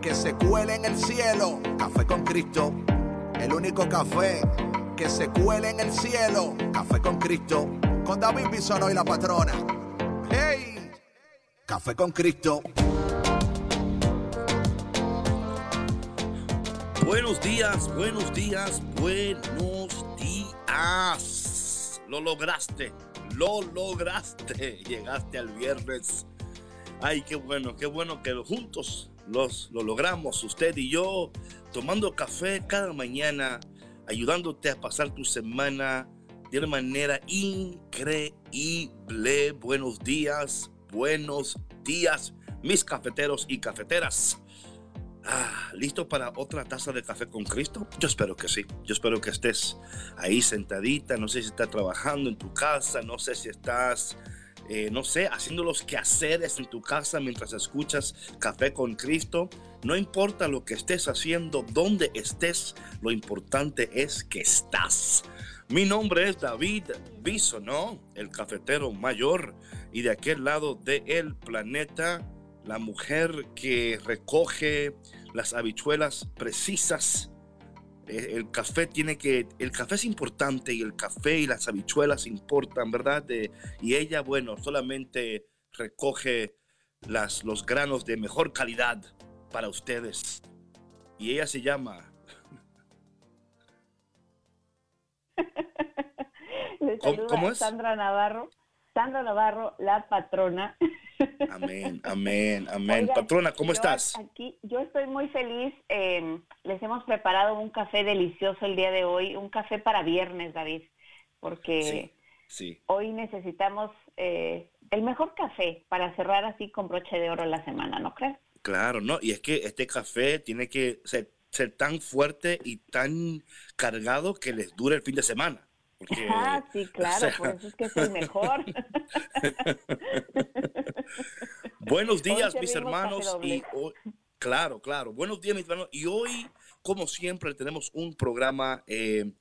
que se cuele en el cielo. Café con Cristo, el único café que se cuele en el cielo. Café con Cristo, con David Bisono y la patrona. ¡Hey! Café con Cristo. Buenos días, buenos días, buenos días. Lo lograste, lo lograste. Llegaste al viernes. Ay, qué bueno, qué bueno que juntos los, lo logramos, usted y yo, tomando café cada mañana, ayudándote a pasar tu semana de una manera increíble. Buenos días, buenos días, mis cafeteros y cafeteras. Ah, ¿Listo para otra taza de café con Cristo? Yo espero que sí. Yo espero que estés ahí sentadita. No sé si estás trabajando en tu casa. No sé si estás eh, no sé, haciendo los quehaceres en tu casa mientras escuchas Café con Cristo. No importa lo que estés haciendo, dónde estés, lo importante es que estás. Mi nombre es David ¿no? el cafetero mayor, y de aquel lado del planeta, la mujer que recoge las habichuelas precisas el café tiene que, el café es importante y el café y las habichuelas importan, ¿verdad? y ella, bueno, solamente recoge las, los granos de mejor calidad para ustedes. Y ella se llama... ¿Cómo, es? Sandra Navarro. Sandra Navarro, la patrona. Amén, amén, amén. Patrona, ¿cómo estás? Aquí, yo estoy muy feliz. Em, les hemos preparado un café delicioso el día de hoy, un café para viernes, David, porque sí, hoy necesitamos eh, el mejor café para cerrar así con broche de oro la semana, ¿no crees? Claro, no, y es que este café tiene que ser, ser tan fuerte y tan cargado que les dure el fin de semana ah, sí, claro, por eso es que es el mejor. Buenos días, mis hermanos. Y claro, claro. Buenos días, mis hermanos. Y hoy, como siempre, tenemos un programa eh,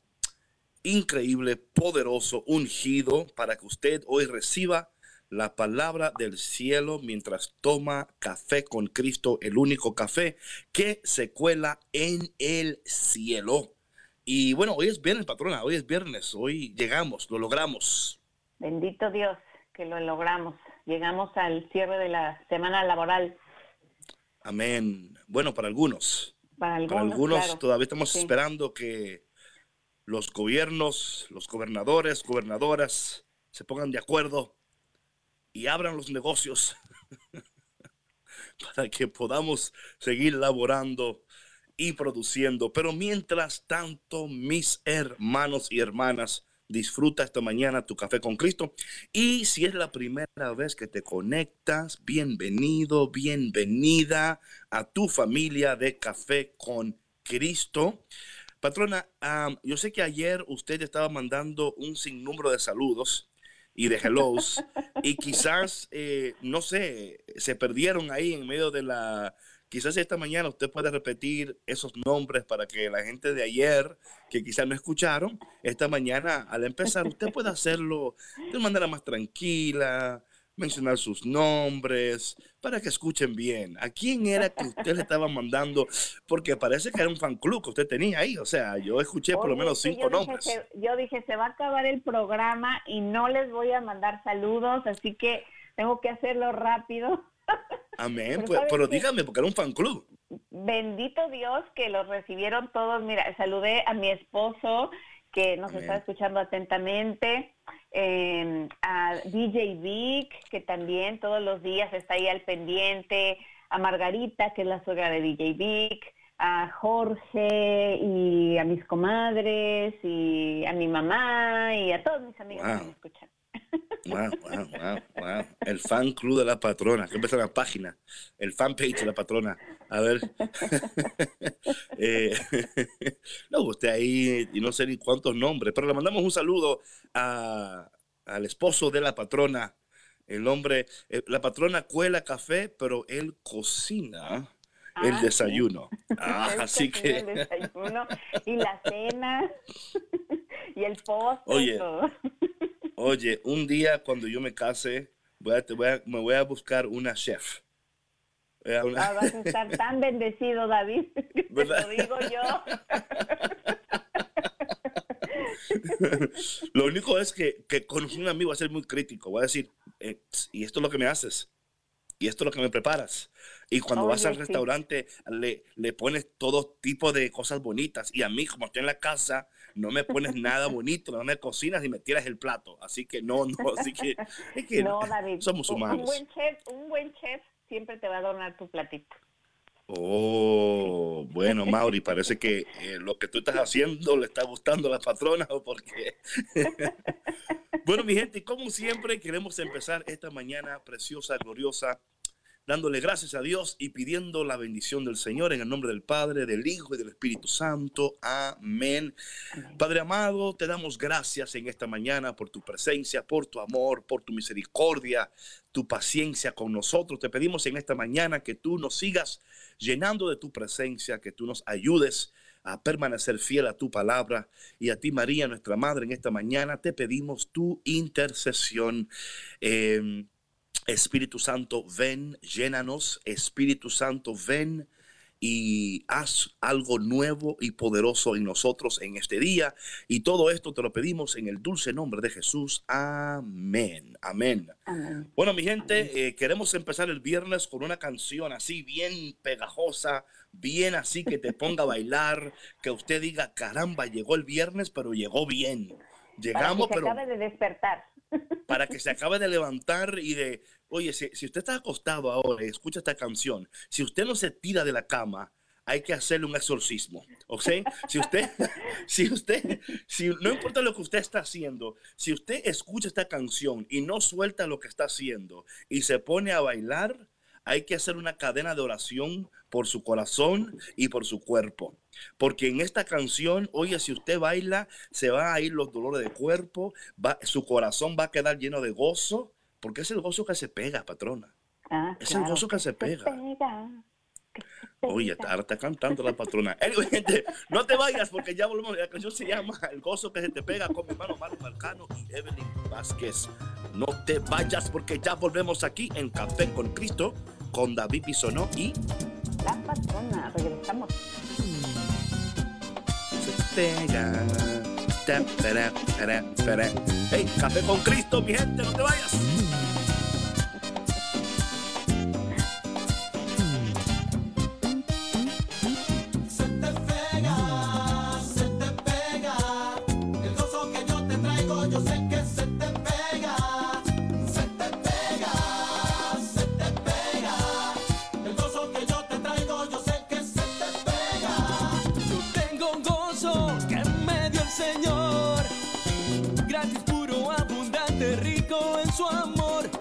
increíble, poderoso, ungido, para que usted hoy reciba la palabra del cielo mientras toma café con Cristo, el único café que se cuela en el cielo. Y bueno, hoy es viernes, patrona, hoy es viernes, hoy llegamos, lo logramos. Bendito Dios que lo logramos. Llegamos al cierre de la semana laboral. Amén. Bueno, para algunos. Para algunos, todavía estamos esperando que los gobiernos, los gobernadores, gobernadoras se pongan de acuerdo y abran los negocios para que podamos seguir laborando y produciendo. Pero mientras tanto, mis hermanos y hermanas, disfruta esta mañana tu café con Cristo. Y si es la primera vez que te conectas, bienvenido, bienvenida a tu familia de café con Cristo. Patrona, yo sé que ayer usted estaba mandando un sinnúmero de saludos y de hellos y quizás, eh, no sé, se perdieron ahí en medio de la Quizás esta mañana usted puede repetir esos nombres para que la gente de ayer, que quizás no escucharon, esta mañana al empezar usted pueda hacerlo de manera más tranquila, mencionar sus nombres, para que escuchen bien. ¿A quién era que usted le estaba mandando? Porque parece que era un fan club que usted tenía ahí. O sea, yo escuché por lo menos cinco nombres. yo dije, se va a acabar el programa y no les voy a mandar saludos, así que tengo que hacerlo rápido. Amén, pero, pues, dígame, porque era un fan club. Bendito Dios que los recibieron todos. Mira, saludé a mi esposo que nos está escuchando atentamente, em, a DJ Vic, que también todos los días está ahí al pendiente, a Margarita, que es la suegra de DJ Vic, a Jorge y a mis comadres y a mi mamá y a todos mis amigos que me escuchan. Wow, wow, wow, wow. El fan club de la patrona. Que empieza la página. El fan page de la patrona. A ver. eh, no, usted ahí, y no sé ni cuántos nombres, pero le mandamos un saludo a, al esposo de la patrona. El hombre, eh, la patrona cuela café, pero él cocina el Ah, desayuno. Ah, Él así que. el desayuno y la cena y el postre. Oye. y todo. Oye, un día cuando yo me case, voy a, te voy a- me voy a buscar una chef. Eh, una- Ah, vas a estar tan bendecido, David. lo digo yo. Lo único es que, que con un amigo va a ser muy crítico. Voy a decir, eh, y esto es lo que me haces. Y esto es lo que me preparas. Y cuando vas al sí. restaurante, le, le pones todo tipo de cosas bonitas. Y a mí, como estoy en la casa, no me pones nada bonito, no me cocinas y me tiras el plato. Así que no, no, así que, es que No, David. somos un- Un humanos. buen chef, un buen chef siempre te va a adornar tu platito. Oh, bueno, Mauri, parece que eh, lo que tú estás haciendo le está gustando a la patrona o por qué. bueno, mi gente, como siempre, queremos empezar esta mañana preciosa, gloriosa, dándole gracias a Dios y pidiendo la bendición del Señor en el nombre del Padre, del Hijo y del Espíritu Santo. Amén. Padre amado, te damos gracias en esta mañana por tu presencia, por tu amor, por tu misericordia, tu paciencia con nosotros. Te pedimos en esta mañana que tú nos sigas llenando de tu presencia, que tú nos ayudes a permanecer fiel a tu palabra. Y a ti, María, nuestra Madre, en esta mañana te pedimos tu intercesión. Eh, Espíritu Santo, ven, llénanos. Espíritu Santo, ven y haz algo nuevo y poderoso en nosotros en este día. Y todo esto te lo pedimos en el dulce nombre de Jesús. Amén. Amén. Amén. Bueno, mi gente, eh, queremos empezar el viernes con una canción así bien pegajosa, bien así que te ponga a bailar, que usted diga, caramba, llegó el viernes, pero llegó bien. Para Llegamos, que se pero acabe de despertar. para que se acabe de levantar y de, oye, si, si usted está acostado ahora y escucha esta canción, si usted no se tira de la cama, hay que hacerle un exorcismo, ¿ok? Si usted, si usted, si no importa lo que usted está haciendo, si usted escucha esta canción y no suelta lo que está haciendo y se pone a bailar, hay que hacer una cadena de oración por su corazón y por su cuerpo. Porque en esta canción, oye, si usted baila, se van a ir los dolores de cuerpo, va, su corazón va a quedar lleno de gozo, porque es el gozo que se pega, patrona. Ah, Es el gozo que se pega. pega, que se Oye, ahora está cantando la patrona. Anyway, gente, no te vayas porque ya volvemos. La canción se llama El gozo que se te pega con mi hermano Mario Marcano y Evelyn Vázquez. No te vayas porque ya volvemos aquí en Café con Cristo con David Bisonó y La patrona, regresamos. Hey, Café con Cristo, mi gente, no te vayas. Su amor.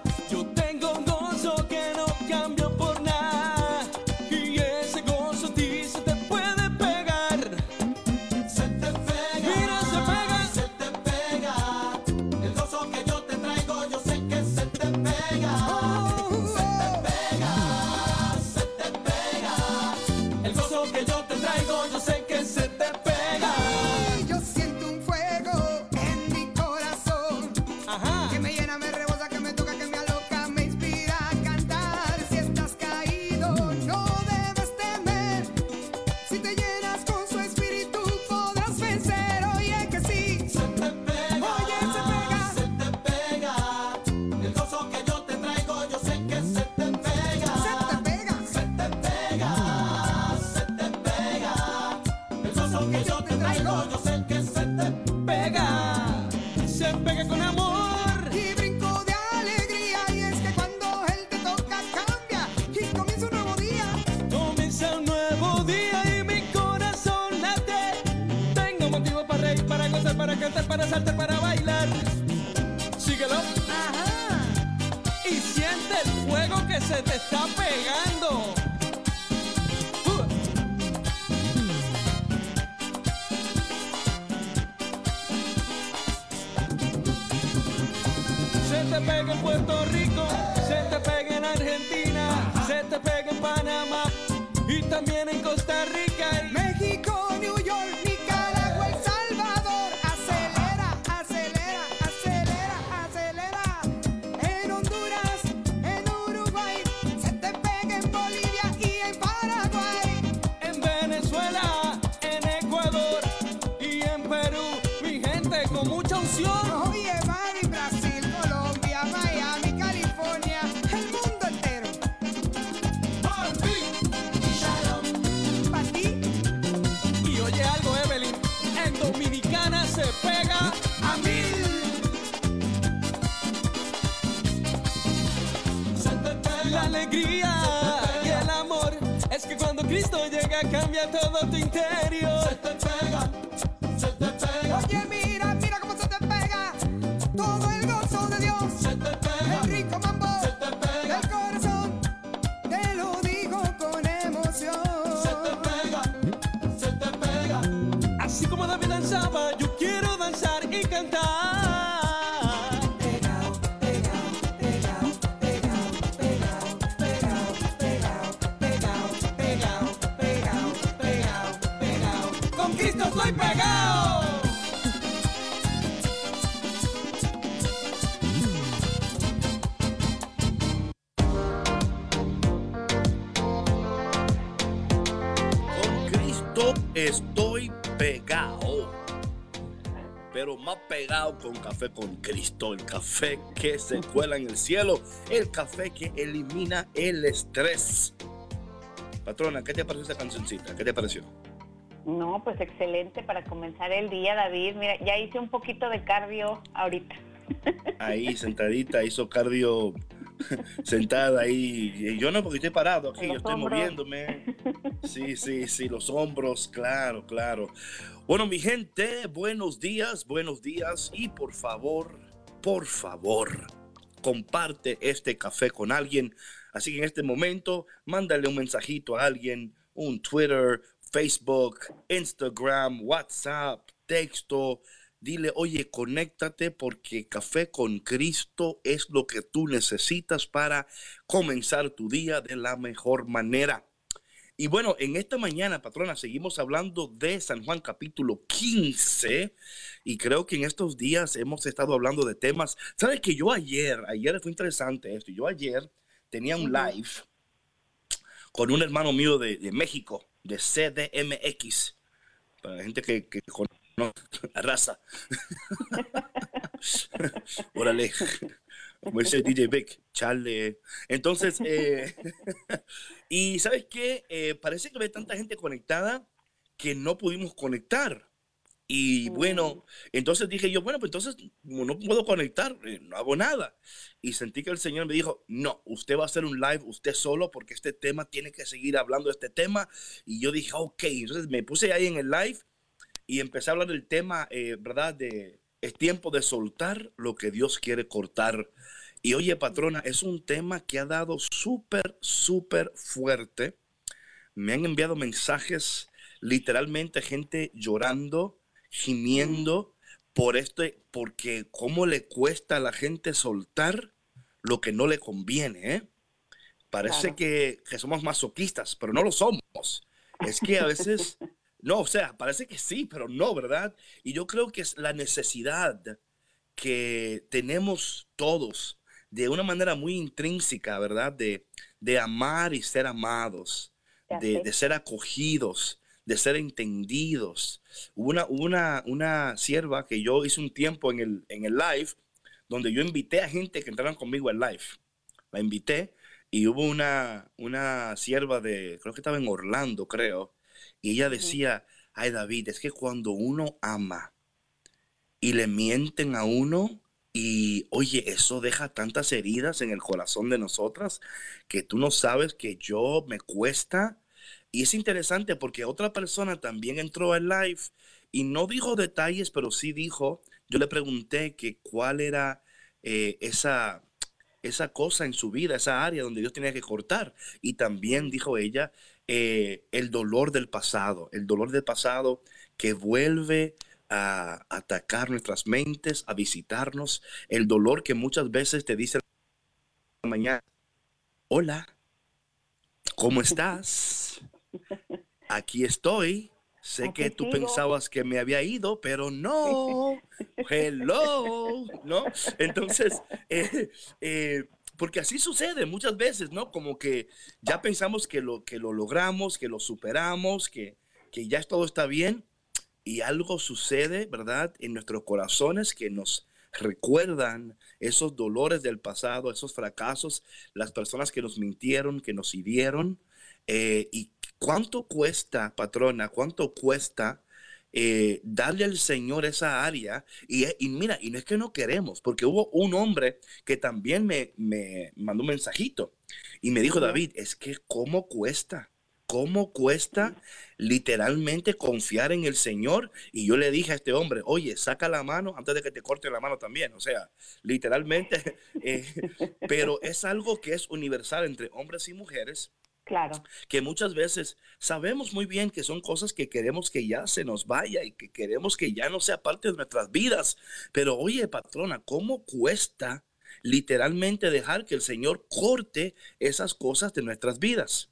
Mucha unción. Oye, Mari, Brasil, Colombia, Miami, California. El mundo entero. Pa' ti, Y oye algo, Evelyn, en Dominicana se pega a mil. la alegría y el amor. Es que cuando Cristo llega cambia todo tu interior. Con café con Cristo. El café que se cuela en el cielo. El café que elimina el estrés. Patrona, ¿qué te pareció esa cancioncita? ¿Qué te pareció? No, pues excelente para comenzar el día, David. Mira, ya hice un poquito de cardio ahorita. Ahí sentadita, hizo cardio sentada ahí. Y Yo no, porque estoy parado aquí, yo estoy hombros. moviéndome. Sí, sí, sí, los hombros, claro, claro. Bueno, mi gente, buenos días, buenos días. Y por favor, por favor, comparte este café con alguien. Así que en este momento, mándale un mensajito a alguien, un Twitter, Facebook, Instagram, WhatsApp, texto. Dile, oye, conéctate porque café con Cristo es lo que tú necesitas para comenzar tu día de la mejor manera. Y bueno, en esta mañana, patrona, seguimos hablando de San Juan capítulo 15 y creo que en estos días hemos estado hablando de temas. ¿Sabes que yo ayer, ayer fue interesante esto, yo ayer tenía un live con un hermano mío de, de México, de CDMX, para la gente que, que conoce la raza. Órale. Como dice DJ Vic, chale. Entonces, eh, y ¿sabes qué? Eh, parece que había tanta gente conectada que no pudimos conectar. Y bueno, entonces dije yo, bueno, pues entonces no puedo conectar, eh, no hago nada. Y sentí que el Señor me dijo, no, usted va a hacer un live usted solo porque este tema tiene que seguir hablando de este tema. Y yo dije, ok, entonces me puse ahí en el live y empecé a hablar del tema, eh, ¿verdad? De es tiempo de soltar lo que Dios quiere cortar. Y oye, patrona, es un tema que ha dado súper, súper fuerte. Me han enviado mensajes, literalmente gente llorando, gimiendo por esto, porque cómo le cuesta a la gente soltar lo que no le conviene. ¿eh? Parece Claro. que, que somos masoquistas, pero no lo somos. Es que a veces, no, o sea, parece que sí, pero no, ¿verdad? Y yo creo que es la necesidad que tenemos todos de una manera muy intrínseca, ¿verdad? De, de amar y ser amados, de, de ser acogidos, de ser entendidos. Hubo una, una, una sierva que yo hice un tiempo en el, en el live, donde yo invité a gente que entraran conmigo al live. La invité y hubo una, una sierva de, creo que estaba en Orlando, creo, y ella decía, ay David, es que cuando uno ama y le mienten a uno, y oye, eso deja tantas heridas en el corazón de nosotras que tú no sabes que yo me cuesta. Y es interesante porque otra persona también entró al live y no dijo detalles, pero sí dijo, yo le pregunté que cuál era eh, esa, esa cosa en su vida, esa área donde Dios tenía que cortar. Y también dijo ella, eh, el dolor del pasado, el dolor del pasado que vuelve a atacar nuestras mentes, a visitarnos, el dolor que muchas veces te dice la mañana, hola, ¿cómo estás? Aquí estoy. Sé Aquí que tú sigo. pensabas que me había ido, pero no. Hello, ¿no? Entonces, eh, eh, porque así sucede muchas veces, ¿no? Como que ya pensamos que lo, que lo logramos, que lo superamos, que, que ya todo está bien y algo sucede, ¿verdad? En nuestros corazones que nos recuerdan esos dolores del pasado, esos fracasos, las personas que nos mintieron, que nos hirieron. eh, ¿Y cuánto cuesta, patrona? ¿Cuánto cuesta eh, darle al Señor esa área? Y, y mira, y no es que no queremos, porque hubo un hombre que también me, me mandó un mensajito y me dijo. David, es que cómo cuesta. ¿Cómo cuesta literalmente confiar en el Señor? Y yo le dije a este hombre, oye, saca la mano antes de que te corte la mano también. O sea, literalmente, eh, pero es algo que es universal entre hombres y mujeres Claro. que muchas veces sabemos muy bien que son cosas que queremos que ya se nos vaya y que queremos que ya no sea parte de nuestras vidas. Pero oye, patrona, ¿cómo cuesta literalmente dejar que el Señor corte esas cosas de nuestras vidas?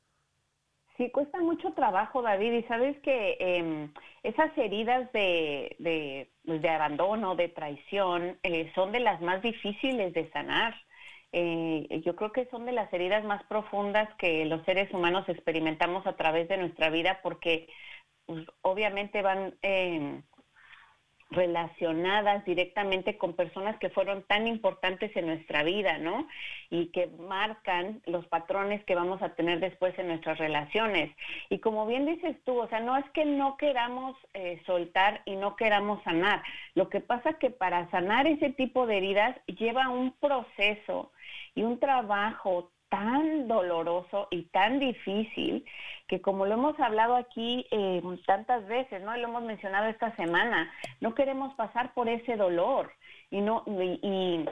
Sí, cuesta mucho trabajo, David, y sabes que em, esas heridas de, de, pues, de abandono, de traición, eh, son de las más difíciles de sanar. Eh, yo creo que son de las heridas más profundas que los seres humanos experimentamos a través de nuestra vida porque pues, obviamente van em, relacionadas directamente con personas que fueron tan importantes en nuestra vida, ¿no? Y que marcan los patrones que vamos a tener después en nuestras relaciones. Y como bien dices tú, o sea, no es que no queramos eh, soltar y no queramos sanar. Lo que pasa que para sanar ese tipo de heridas lleva un proceso y un trabajo tan doloroso y tan difícil que como lo hemos hablado aquí eh, tantas veces, ¿no? Y lo hemos mencionado esta semana, no queremos pasar por ese dolor y no y,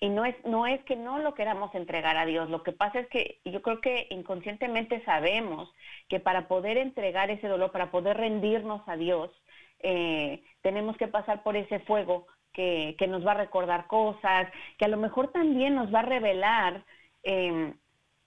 y, no es no es que no lo queramos entregar a Dios, lo que pasa es que yo creo que inconscientemente sabemos que para poder entregar ese dolor, para poder rendirnos a Dios, eh, tenemos que pasar por ese fuego que, nos va a recordar cosas, que a lo mejor también nos va a revelar eh,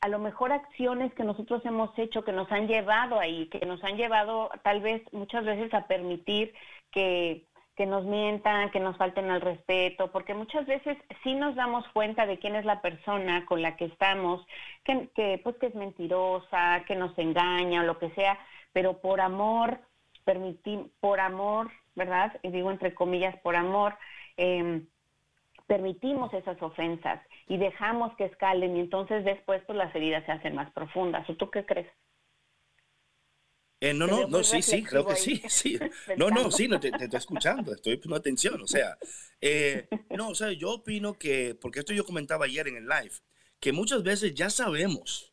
a lo mejor acciones que nosotros hemos hecho que nos han llevado ahí, que nos han llevado tal vez muchas veces a permitir que, que nos mientan, que nos falten al respeto, porque muchas veces sí nos damos cuenta de quién es la persona con la que estamos, que, que pues que es mentirosa, que nos engaña o lo que sea, pero por amor, permitir, por amor, ¿verdad? Y digo entre comillas, por amor, eh, permitimos esas ofensas y dejamos que escalen y entonces después pues las heridas se hacen más profundas. ¿O tú qué crees? Eh, no, no, no, sí, sí, creo que sí, sí. No, no, sí, no, te, te estoy escuchando, estoy poniendo atención, o sea, eh, no, o sea, yo opino que, porque esto yo comentaba ayer en el live, que muchas veces ya sabemos,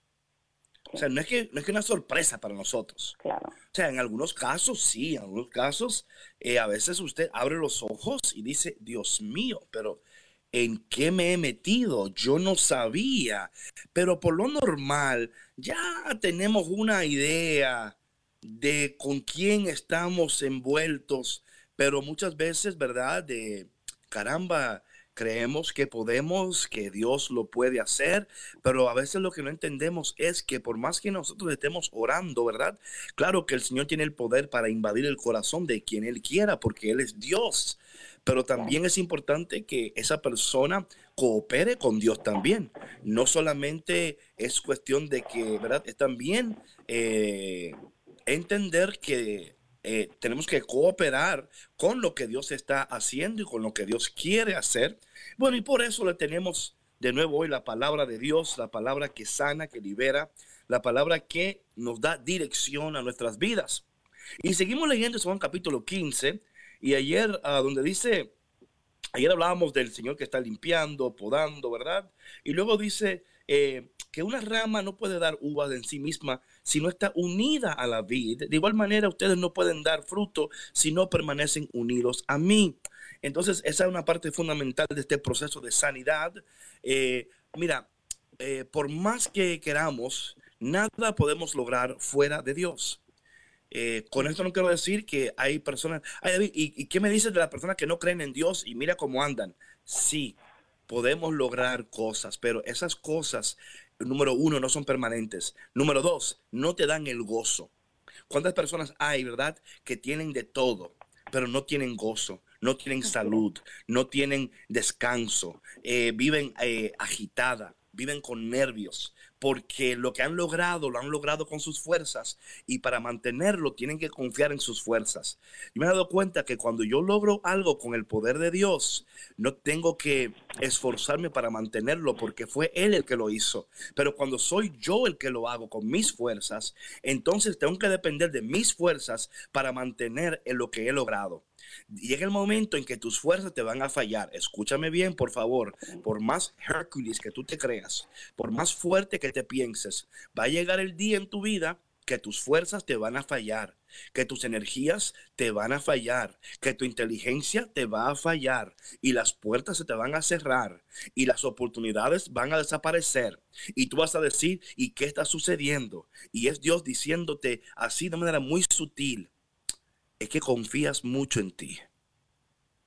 o sea, no es que, no es que una sorpresa para nosotros, Claro. o sea, en algunos casos sí, en algunos casos, eh, a veces usted abre los ojos y dice, Dios mío, pero ¿en qué me he metido? Yo no sabía, pero por lo normal ya tenemos una idea de con quién estamos envueltos, pero muchas veces, ¿verdad? De caramba, creemos que podemos, que Dios lo puede hacer, pero a veces lo que no entendemos es que por más que nosotros estemos orando, ¿verdad? Claro que el Señor tiene el poder para invadir el corazón de quien Él quiera, porque Él es Dios, pero también es importante que esa persona coopere con Dios también. No solamente es cuestión de que, ¿verdad? Es también eh, entender que eh, tenemos que cooperar con lo que Dios está haciendo y con lo que Dios quiere hacer. Bueno, y por eso le tenemos de nuevo hoy la palabra de Dios, la palabra que sana, que libera, la palabra que nos da dirección a nuestras vidas. Y seguimos leyendo Juan capítulo 15 y ayer ah, donde dice, ayer hablábamos del Señor que está limpiando, podando, ¿verdad? Y luego dice eh, que una rama no puede dar uvas en sí misma si no está unida a la vid. De igual manera, ustedes no pueden dar fruto si no permanecen unidos a mí. Entonces, esa es una parte fundamental de este proceso de sanidad. Eh, mira, eh, por más que queramos, nada podemos lograr fuera de Dios. Eh, con esto no quiero decir que hay personas, ay David, ¿y, ¿y qué me dices de las personas que no creen en Dios y mira cómo andan? Sí, podemos lograr cosas, pero esas cosas, número uno, no son permanentes. Número dos, no te dan el gozo. ¿Cuántas personas hay, verdad, que tienen de todo, pero no tienen gozo, no tienen salud, no tienen descanso, eh, viven eh, agitada, viven con nervios, porque lo que han logrado lo han logrado con sus fuerzas y para mantenerlo tienen que confiar en sus fuerzas. Yo me he dado cuenta que cuando yo logro algo con el poder de Dios, no tengo que esforzarme para mantenerlo porque fue Él el que lo hizo. Pero cuando soy yo el que lo hago con mis fuerzas, entonces tengo que depender de mis fuerzas para mantener en lo que he logrado. Llega el momento en que tus fuerzas te van a fallar. Escúchame bien, por favor. Por más Hércules que tú te creas, por más fuerte que te pienses, va a llegar el día en tu vida que tus fuerzas te van a fallar, que tus energías te van a fallar, que tu inteligencia te va a fallar y las puertas se te van a cerrar y las oportunidades van a desaparecer y tú vas a decir, ¿y qué está sucediendo? Y es Dios diciéndote así de manera muy sutil, es que confías mucho en ti.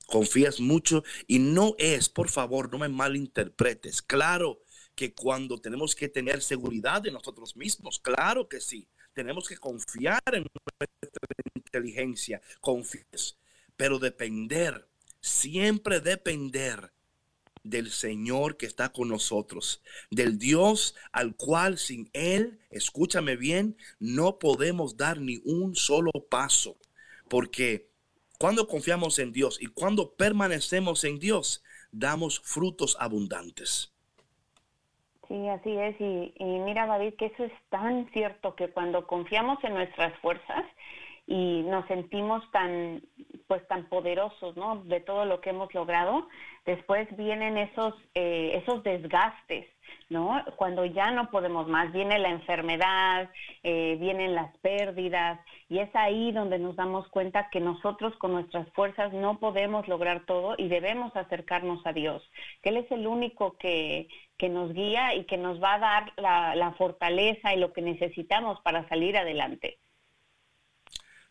Confías mucho y no es, por favor, no me malinterpretes. Claro que cuando tenemos que tener seguridad de nosotros mismos, claro que sí, tenemos que confiar en nuestra inteligencia, confíes, pero depender, siempre depender del Señor que está con nosotros, del Dios al cual sin Él, escúchame bien, no podemos dar ni un solo paso porque cuando confiamos en Dios y cuando permanecemos en Dios, damos frutos abundantes. Sí, así es. Y, y mira, David, que eso es tan cierto que cuando confiamos en nuestras fuerzas y nos sentimos tan, pues, tan poderosos, ¿no? De todo lo que hemos logrado, después vienen esos, eh, esos desgastes, ¿no? Cuando ya no podemos más, viene la enfermedad, eh, vienen las pérdidas, y es ahí donde nos damos cuenta que nosotros con nuestras fuerzas no podemos lograr todo y debemos acercarnos a Dios, que Él es el único que, que nos guía y que nos va a dar la, fortaleza y lo que necesitamos para salir adelante.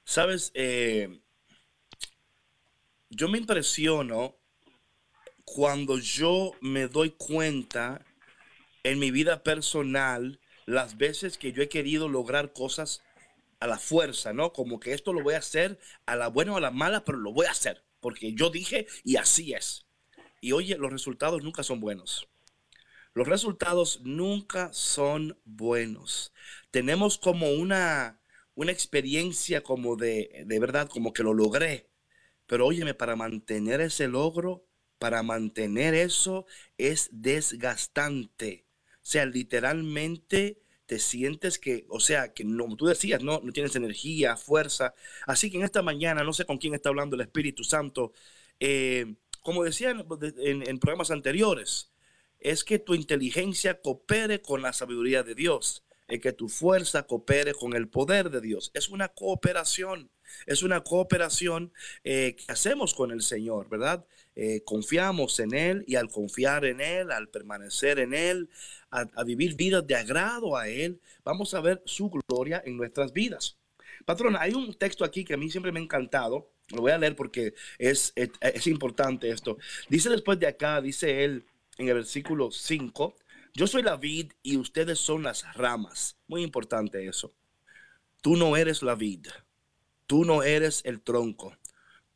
Sabes, Eh, yo me impresiono cuando yo me doy cuenta en mi vida personal las veces que yo he querido lograr cosas a la fuerza, ¿no? Como que esto lo voy a hacer a la buena o a la mala, pero lo voy a hacer, porque yo dije y así es. Y oye, los resultados nunca son buenos. Los resultados nunca son buenos. Tenemos como una, una experiencia como de, de verdad, como que lo logré. Pero óyeme, para mantener ese logro, para mantener eso, es desgastante. O sea, literalmente te sientes que, o sea, que no, tú decías, no, no tienes energía, fuerza. Así que en esta mañana, no sé con quién está hablando el Espíritu Santo, eh, como decía en, en- en programas anteriores, es que tu inteligencia coopere con la sabiduría de Dios, es que tu fuerza coopere con el poder de Dios. Es una cooperación, es una cooperación eh, que hacemos con el Señor, ¿verdad? Eh, confiamos en Él y al confiar en Él, al permanecer en Él, a, vivir vidas de agrado a Él, vamos a ver su gloria en nuestras vidas. Patrona, hay un texto aquí que a mí siempre me ha encantado. Lo voy a leer porque es, es importante esto. Dice después de acá, dice él en el versículo 5, yo soy la vid y ustedes son las ramas. Muy importante eso. Tú no eres la vid, tú no eres el tronco,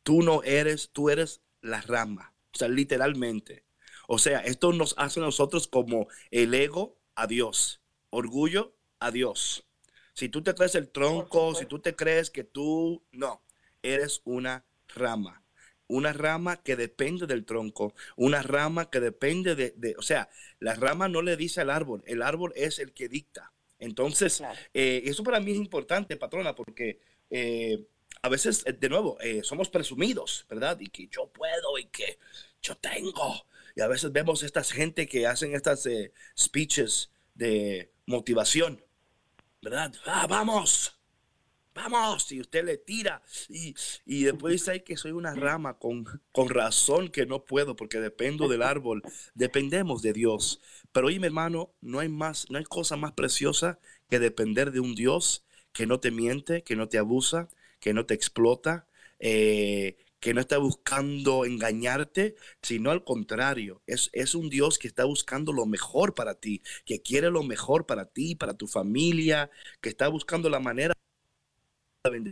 tú no eres, tú eres la rama. O sea, literalmente. O sea, esto nos hace a nosotros como el ego a Dios, orgullo a Dios. Si tú te crees el tronco, si tú te crees que tú, no, eres una rama. Una rama que depende del tronco, una rama que depende de, de- o sea, la rama no le dice al árbol, el árbol es el que dicta. Entonces, Claro. eh, eso para mí es importante, patrona, porque eh, a veces, eh, de nuevo, eh, somos presumidos, ¿verdad? Y que yo puedo y que yo tengo. Y a veces vemos estas gente que hacen estas speeches de motivación, ¿verdad? Ah, vamos, vamos, y usted le tira y, y después dice "Ay, que soy una rama con, con razón que no puedo porque dependo del árbol, dependemos de Dios. Pero oye, mi hermano, no hay más, no hay cosa más preciosa que depender de un Dios que no te miente, que no te abusa, que no te explota, eh, que no está buscando engañarte, sino al contrario, es, es un Dios que está buscando lo mejor para ti, que quiere lo mejor para ti, para tu familia, que está buscando la manera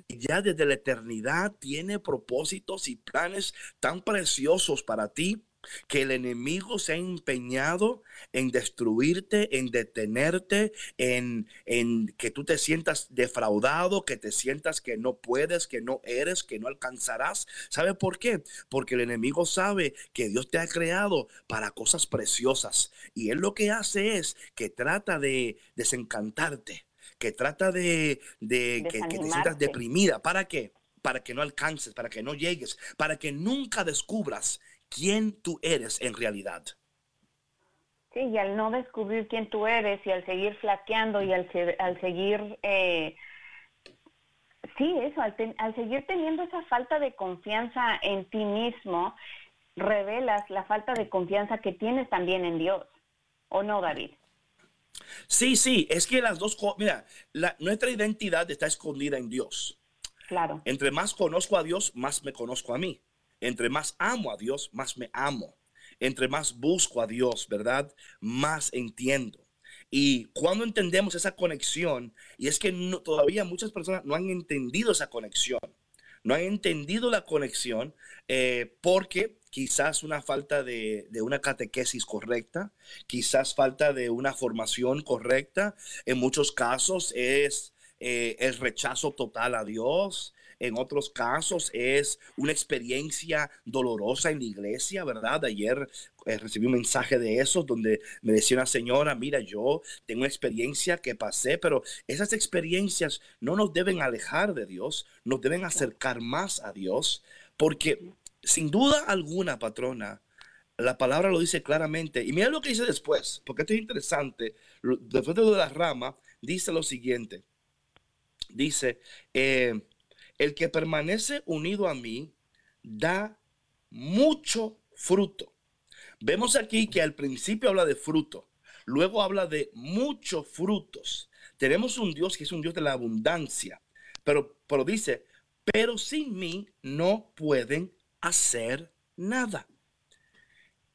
ya desde la eternidad tiene propósitos y planes tan preciosos para ti que el enemigo se ha empeñado en destruirte, en detenerte, en, en que tú te sientas defraudado, que te sientas que no puedes, que no eres, que no alcanzarás. ¿Sabe por qué? Porque el enemigo sabe que Dios te ha creado para cosas preciosas y él lo que hace es que trata de desencantarte, que trata de, de que, que te sientas deprimida. ¿Para qué? Para que no alcances, para que no llegues, para que nunca descubras quién tú eres en realidad. Sí, y al no descubrir quién tú eres y al seguir flaqueando y al, al seguir, eh, sí, eso, al, ten- al seguir teniendo esa falta de confianza en ti mismo, revelas la falta de confianza que tienes también en Dios. ¿O no, David? Sí, sí, es que las dos cosas, mira, la- nuestra identidad está escondida en Dios. Claro. Entre más conozco a Dios, más me conozco a mí. Entre más amo a Dios, más me amo. Entre más busco a Dios, ¿verdad? Más entiendo. Y cuando entendemos esa conexión, y es que no- todavía muchas personas no han entendido esa conexión, no han entendido la conexión eh, porque quizás una falta de, de una catequesis correcta, quizás falta de una formación correcta, en muchos casos es eh, el rechazo total a Dios, en otros casos es una experiencia dolorosa en la iglesia, ¿verdad? Ayer eh, recibí un mensaje de esos donde me decía una señora, mira, yo tengo una experiencia que pasé, pero esas experiencias no nos deben alejar de Dios, nos deben acercar más a Dios, porque sin duda alguna, patrona, la palabra lo dice claramente. Y mira lo que dice después, porque esto es interesante. Después de lo de la rama, dice lo siguiente. Dice, eh, el que permanece unido a mí da mucho fruto. Vemos aquí que al principio habla de fruto, luego habla de muchos frutos. Tenemos un Dios que es un Dios de la abundancia, pero, pero dice, pero sin mí no pueden hacer nada.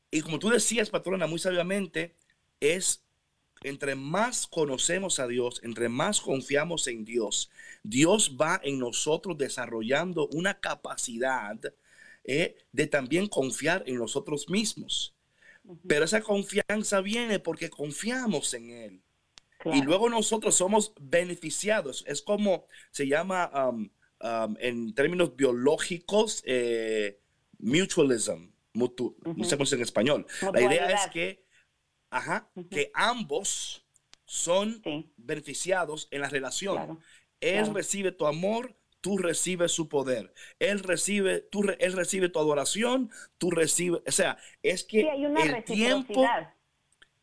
Y como tú decías, patrona, muy sabiamente, es entre más conocemos a Dios, entre más confiamos en Dios, Dios va en nosotros desarrollando una capacidad eh, de también confiar en nosotros mismos. Pero esa confianza viene porque confiamos en Él. Claro. Y luego nosotros somos beneficiados. Es como se llama um, um, en términos biológicos eh, mutualism. mutu- No sé cómo es en español. La idea es que, ajá, que ambos son Sí. beneficiados en la relación. Claro, Él claro. recibe tu amor, tú recibes su poder. Él recibe, tú, él recibe tu adoración, tú recibes, o sea, es que Sí, hay una el tiempo.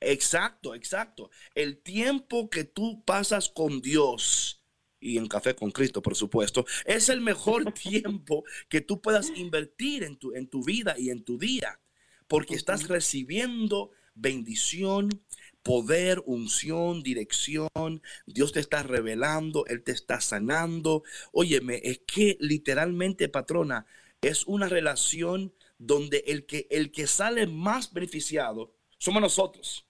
Exacto, exacto. El tiempo que tú pasas con Dios y en café con Cristo, por supuesto, es el mejor tiempo que tú puedas invertir en tu, en tu vida y en tu día, porque estás recibiendo bendición, poder, unción, dirección. Dios te está revelando, Él te está sanando. Óyeme, es que literalmente, patrona, es una relación donde el que, el que sale más beneficiado somos nosotros.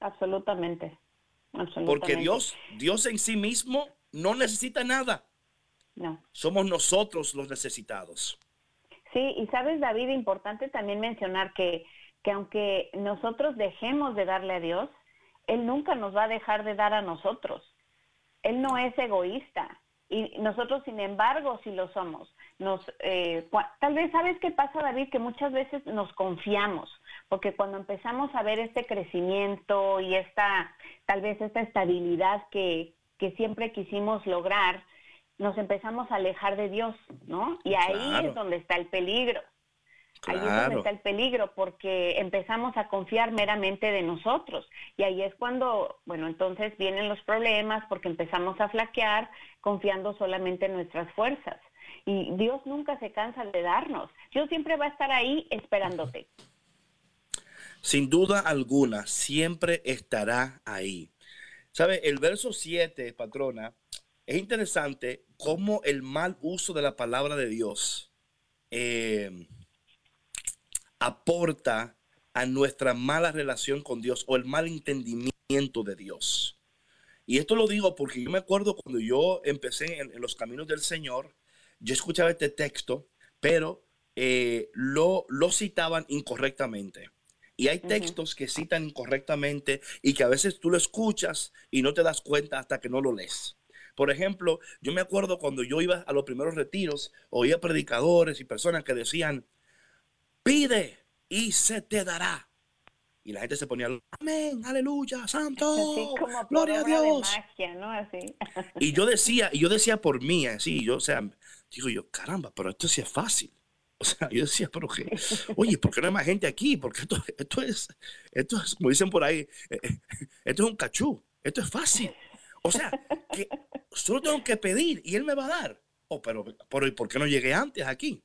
Absolutamente. Absolutamente. Porque Dios, Dios en sí mismo no necesita nada. No. Somos nosotros los necesitados. Sí, y sabes, David, importante también mencionar que, que aunque nosotros dejemos de darle a Dios, Él nunca nos va a dejar de dar a nosotros. Él no es egoísta. Y nosotros, sin embargo, sí lo somos. Nos, eh, tal vez, ¿sabes qué pasa, David? Que muchas veces nos confiamos, porque cuando empezamos a ver este crecimiento y esta, tal vez esta estabilidad que, que siempre quisimos lograr, nos empezamos a alejar de Dios, ¿no? Y ahí Claro. es donde está el peligro. Ahí es donde está el peligro, porque empezamos a confiar meramente de nosotros. Y ahí es cuando, bueno, entonces vienen los problemas, porque empezamos a flaquear confiando solamente en nuestras fuerzas. Y Dios nunca se cansa de darnos. Dios siempre va a estar ahí esperándote. Sin duda alguna, siempre estará ahí. ¿Sabe? El verso 7, patrona, es interesante cómo el mal uso de la palabra de Dios eh, aporta a nuestra mala relación con Dios o el mal entendimiento de Dios. Y esto lo digo porque yo me acuerdo cuando yo empecé en, en los caminos del Señor, yo escuchaba este texto, pero eh, lo, lo citaban incorrectamente. Y hay textos que citan incorrectamente y que a veces tú lo escuchas y no te das cuenta hasta que no lo lees. Por ejemplo, yo me acuerdo cuando yo iba a los primeros retiros, oía predicadores y personas que decían, pide y se te dará. Y la gente se ponía, amén, aleluya, santo, Así como por gloria a de Dios. magia, ¿no? Así. Y yo decía, y yo decía por mí, así, yo, o sea, digo yo, caramba, pero esto sí es fácil. O sea, yo decía, pero que, oye, ¿por qué no hay más gente aquí? Porque esto, esto es, esto es, como dicen por ahí, eh, eh, esto es un cachú, esto es fácil. O sea, que solo tengo que pedir y él me va a dar. Oh, pero, pero ¿y por qué no llegué antes aquí?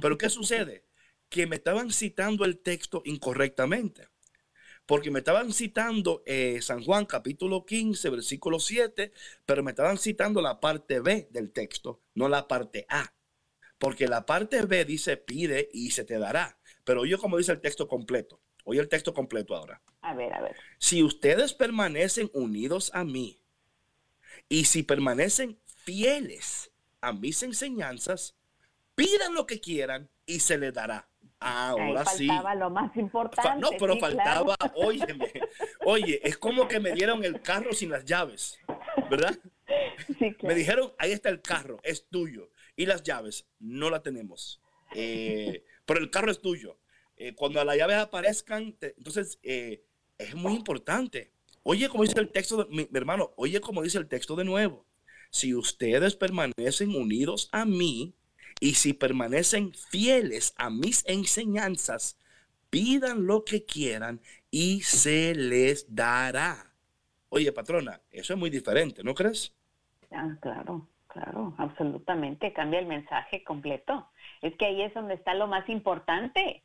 Pero ¿qué sucede? Que me estaban citando el texto incorrectamente. Porque me estaban citando eh, San Juan capítulo 15, versículo 7, pero me estaban citando la parte B del texto, no la parte A. Porque la parte B dice pide y se te dará. Pero oye como dice el texto completo. Oye el texto completo ahora. A ver, a ver. Si ustedes permanecen unidos a mí y si permanecen fieles a mis enseñanzas, pidan lo que quieran y se les dará. Ahora Ahí sí. faltaba lo más importante. no, pero sí, claro. faltaba, óyeme, oye, es como que me dieron el carro sin las llaves, ¿verdad? Sí, Me claro. dijeron, ahí está el carro, es tuyo. Y las llaves, no las tenemos. Eh, pero el carro es tuyo. Eh, cuando las llaves aparezcan, entonces eh, es muy importante. Oye, como dice el texto, mi hermano, oye, como dice el texto de nuevo. Si ustedes permanecen unidos a mí y si permanecen fieles a mis enseñanzas, pidan lo que quieran y se les dará. Oye, patrona, eso es muy diferente, ¿no crees? Ah, claro, claro, absolutamente. Cambia el mensaje completo. Es que ahí es donde está lo más importante.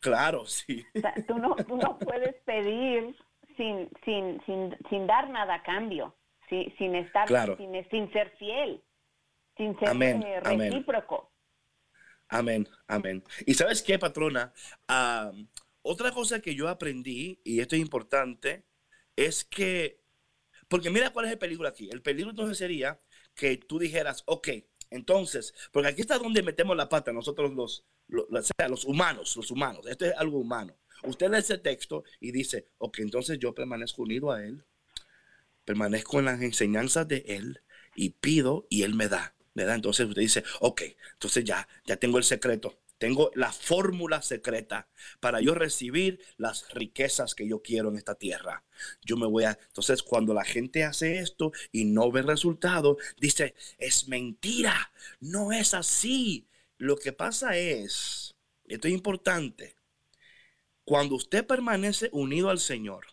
Claro, sí. O sea, tú no, tú no puedes pedir sin, sin, sin, sin dar nada a cambio, si- sin estar, Claro. sin, sin ser fiel, sin ser Amén, eh, recíproco. Amén, amén. Y sabes qué, patrona, otra cosa que yo aprendí, y esto es importante, es que, porque mira cuál es el peligro aquí. El peligro entonces sería que tú dijeras, ok, entonces, porque aquí está donde metemos la pata nosotros los, los, los humanos, los humanos, esto es algo humano. Usted lee ese texto y dice, ok, entonces yo permanezco unido a Él, permanezco en las enseñanzas de Él y pido y Él me da. ¿verdad? Entonces usted dice, ok, entonces ya, ya tengo el secreto, tengo la fórmula secreta para yo recibir las riquezas que yo quiero en esta tierra. Yo me voy a, entonces cuando la gente hace esto y no ve resultado, dice, es mentira, no es así. Lo que pasa es, esto es importante, cuando usted permanece unido al Señor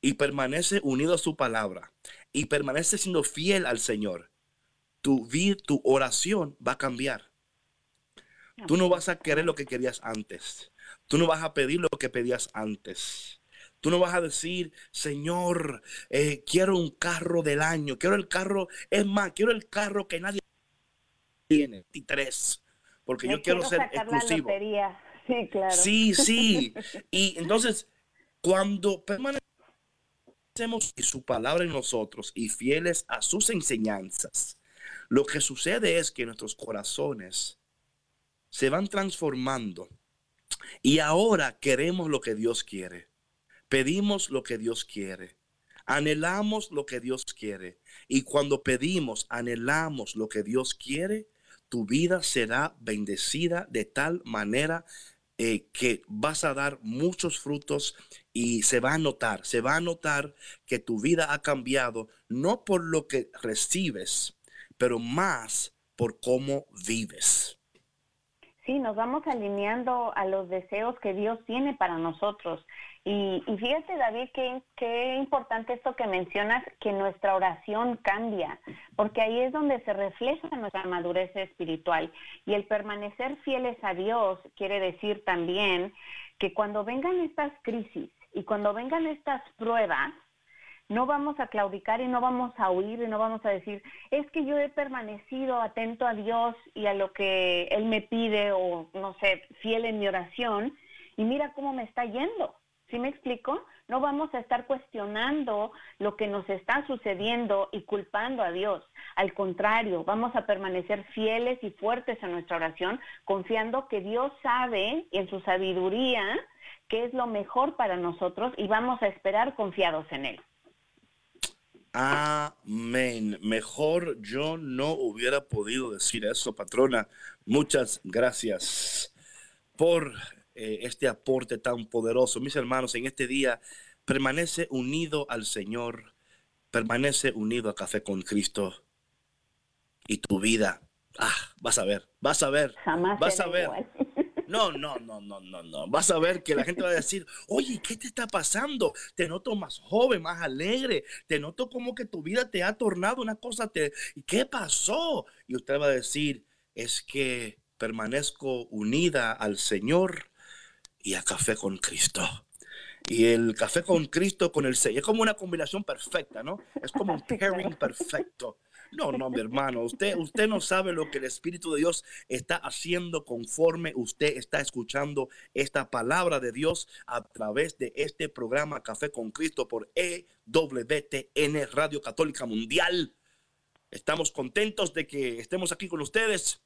y permanece unido a su palabra y permanece siendo fiel al Señor, tu tu oración va a cambiar. Tú no vas a querer lo que querías antes. Tú no vas a pedir lo que pedías antes. Tú no vas a decir, Señor, eh, quiero un carro del año, quiero el carro, es más, quiero el carro que nadie tiene, 23, porque Me yo quiero ser la exclusivo. Sí, claro. Sí, sí. Y entonces, cuando permanecemos y su palabra en nosotros y fieles a sus enseñanzas, lo que sucede es que nuestros corazones se van transformando y ahora queremos lo que Dios quiere. Pedimos lo que Dios quiere. Anhelamos lo que Dios quiere. Y cuando pedimos, anhelamos lo que Dios quiere, tu vida será bendecida de tal manera eh, que vas a dar muchos frutos y se va a notar, se va a notar que tu vida ha cambiado, no por lo que recibes, pero más por cómo vives. Sí, nos vamos alineando a los deseos que Dios tiene para nosotros. Y, y fíjate, David, qué, qué importante esto que mencionas, que nuestra oración cambia, porque ahí es donde se refleja nuestra madurez espiritual. Y el permanecer fieles a Dios quiere decir también que cuando vengan estas crisis y cuando vengan estas pruebas, no vamos a claudicar y no vamos a huir y no vamos a decir, es que yo he permanecido atento a Dios y a lo que Él me pide o, no sé, fiel en mi oración y mira cómo me está yendo. ¿Sí me explico? No vamos a estar cuestionando lo que nos está sucediendo y culpando a Dios. Al contrario, vamos a permanecer fieles y fuertes en nuestra oración, confiando que Dios sabe en su sabiduría qué es lo mejor para nosotros y vamos a esperar confiados en Él. Amén. Mejor yo no hubiera podido decir eso, patrona. Muchas gracias por eh, este aporte tan poderoso. Mis hermanos, en este día permanece unido al Señor, permanece unido a Café con Cristo y tu vida. Ah, vas a ver, vas a ver, Jamás vas a ver. igual. No, no, no, no, no, no. Vas a ver que la gente va a decir, oye, ¿qué te está pasando? Te noto más joven, más alegre. Te noto como que tu vida te ha tornado una cosa. Te... ¿Y qué pasó? Y usted va a decir, es que permanezco unida al Señor y a Café con Cristo. Y el café con Cristo con el sello. Es como una combinación perfecta, ¿no? Es como un pairing perfecto. No, no, mi hermano, usted, usted no sabe lo que el Espíritu de Dios está haciendo conforme usted está escuchando esta palabra de Dios a través de este programa Café con Cristo por EWTN Radio Católica Mundial. Estamos contentos de que estemos aquí con ustedes.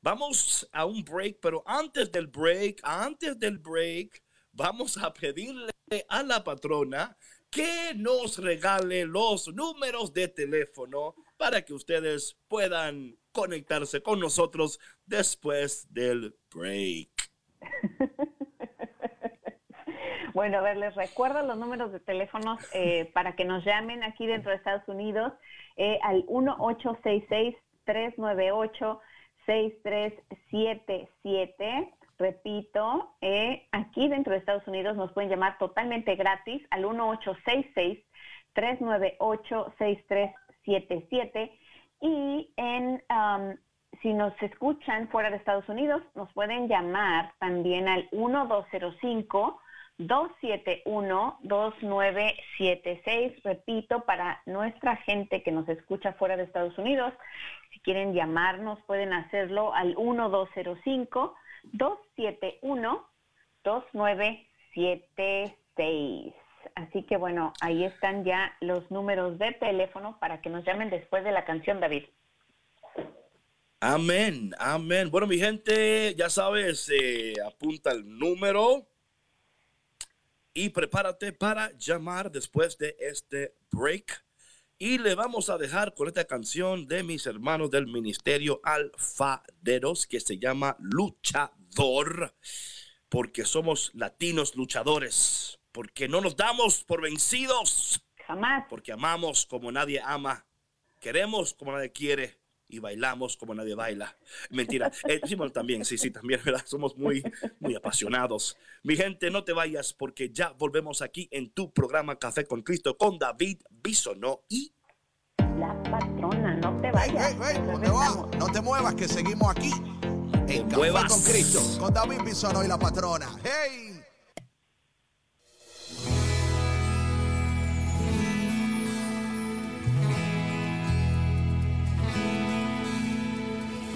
Vamos a un break, pero antes del break, antes del break, vamos a pedirle a la patrona que nos regale los números de teléfono para que ustedes puedan conectarse con nosotros después del break. Bueno, a ver, les recuerdo los números de teléfonos eh, para que nos llamen aquí dentro de Estados Unidos eh, al 1866-398-6377. Repito, eh, aquí dentro de Estados Unidos nos pueden llamar totalmente gratis al 1866-398-6377. Y en, um, si nos escuchan fuera de Estados Unidos, nos pueden llamar también al 1205 271-2976. Repito, para nuestra gente que nos escucha fuera de Estados Unidos, si quieren llamarnos, pueden hacerlo al 1205-271-2976. Así que bueno, ahí están ya los números de teléfono para que nos llamen después de la canción, David. Amén, amén. Bueno, mi gente, ya sabes, eh, apunta el número y prepárate para llamar después de este break. Y le vamos a dejar con esta canción de mis hermanos del Ministerio Alfaderos que se llama Luchador, porque somos latinos luchadores, porque no nos damos por vencidos, Jamás. porque amamos como nadie ama, queremos como nadie quiere y bailamos como nadie baila. Mentira, eh, sí, bueno, también, sí, sí, también, ¿verdad? Somos muy, muy apasionados. Mi gente, no te vayas porque ya volvemos aquí en tu programa Café con Cristo con David Bisonó y La patrona, no te vayas. ¿dónde Regresamos. vas? No te muevas, que seguimos aquí. En Café muevas. con Cristo, con David Bisono y la patrona. ¡Hey!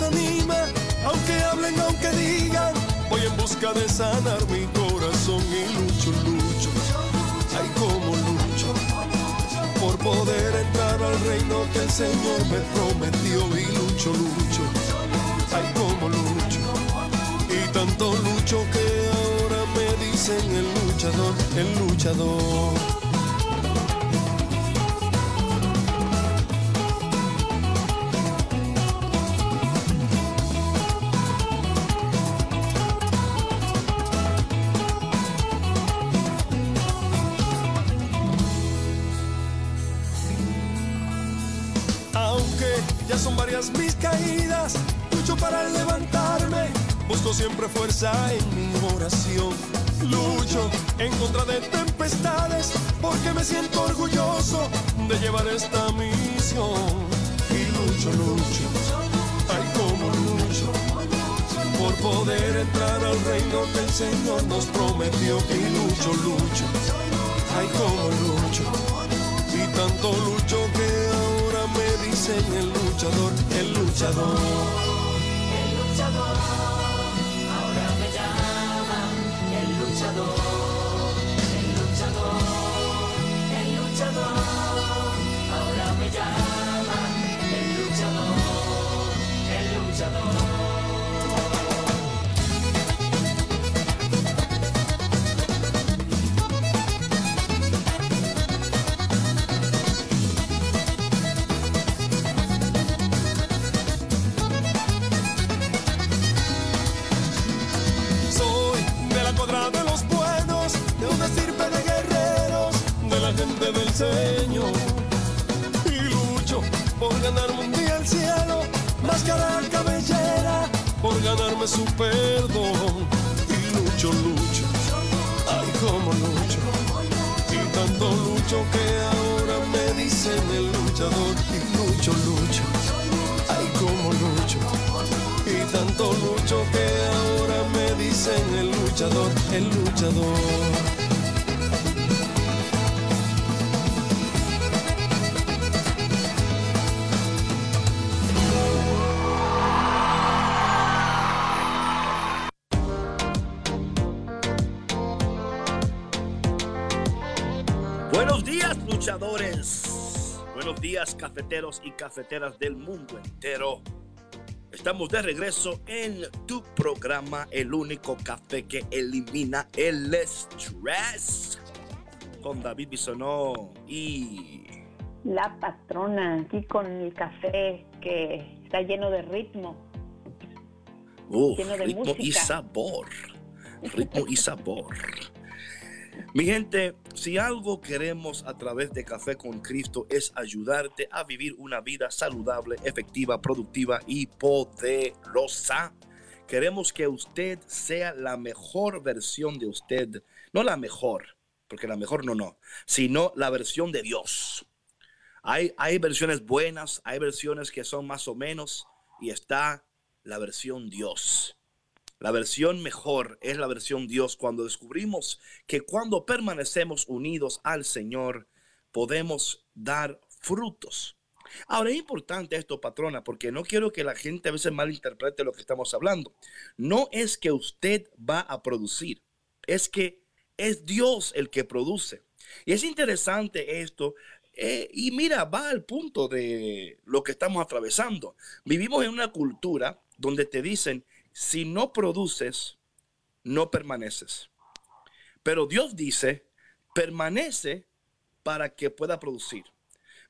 Aunque hablen, aunque digan, voy en busca de sanar mi corazón y lucho, lucho, ay como lucho, por poder entrar al reino que el Señor me prometió y lucho, lucho, ay como lucho, y tanto lucho que ahora me dicen el luchador, el luchador. Siempre fuerza en mi oración. Lucho en contra de tempestades, porque me siento orgulloso de llevar esta misión. Y lucho, lucho, ay como lucho, por poder entrar al reino que el Señor nos prometió. Y lucho, lucho, ay como lucho. Y tanto lucho que ahora me dicen el luchador, el luchador. El luchador. Buenos días, luchadores. Buenos días, cafeteros y cafeteras del mundo entero. Estamos de regreso en tu programa, el único café que elimina el estrés. Con David Bisonó y La patrona, aquí con el café que está lleno de ritmo. Lleno de ritmo y sabor. Ritmo y sabor. Mi gente, si algo queremos a través de Café con Cristo es ayudarte a vivir una vida saludable, efectiva, productiva y poderosa. Queremos que usted sea la mejor versión de usted. No la mejor, porque la mejor no, no, sino la versión de Dios. Hay, hay versiones buenas, hay versiones que son más o menos, y está la versión Dios. La versión mejor es la versión Dios cuando descubrimos que cuando permanecemos unidos al Señor podemos dar frutos. Ahora es importante esto, patrona, porque no quiero que la gente a veces malinterprete lo que estamos hablando. No es que usted va a producir, es que es Dios el que produce. Y es interesante esto. eh, y mira, va al punto de lo que estamos atravesando. Vivimos en una cultura donde te dicen, si no produces, no permaneces. Pero Dios dice, permanece para que pueda producir.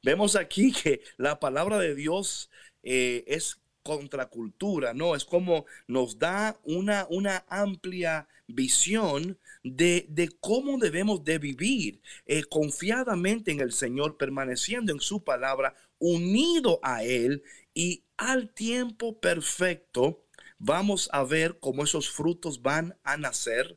Vemos aquí que la palabra de Dios eh, es contracultura, ¿no? Es como nos da una, una amplia visión de, de cómo debemos de vivir eh, confiadamente en el Señor, permaneciendo en su palabra, unido a Él y al tiempo perfecto vamos a ver cómo esos frutos van a nacer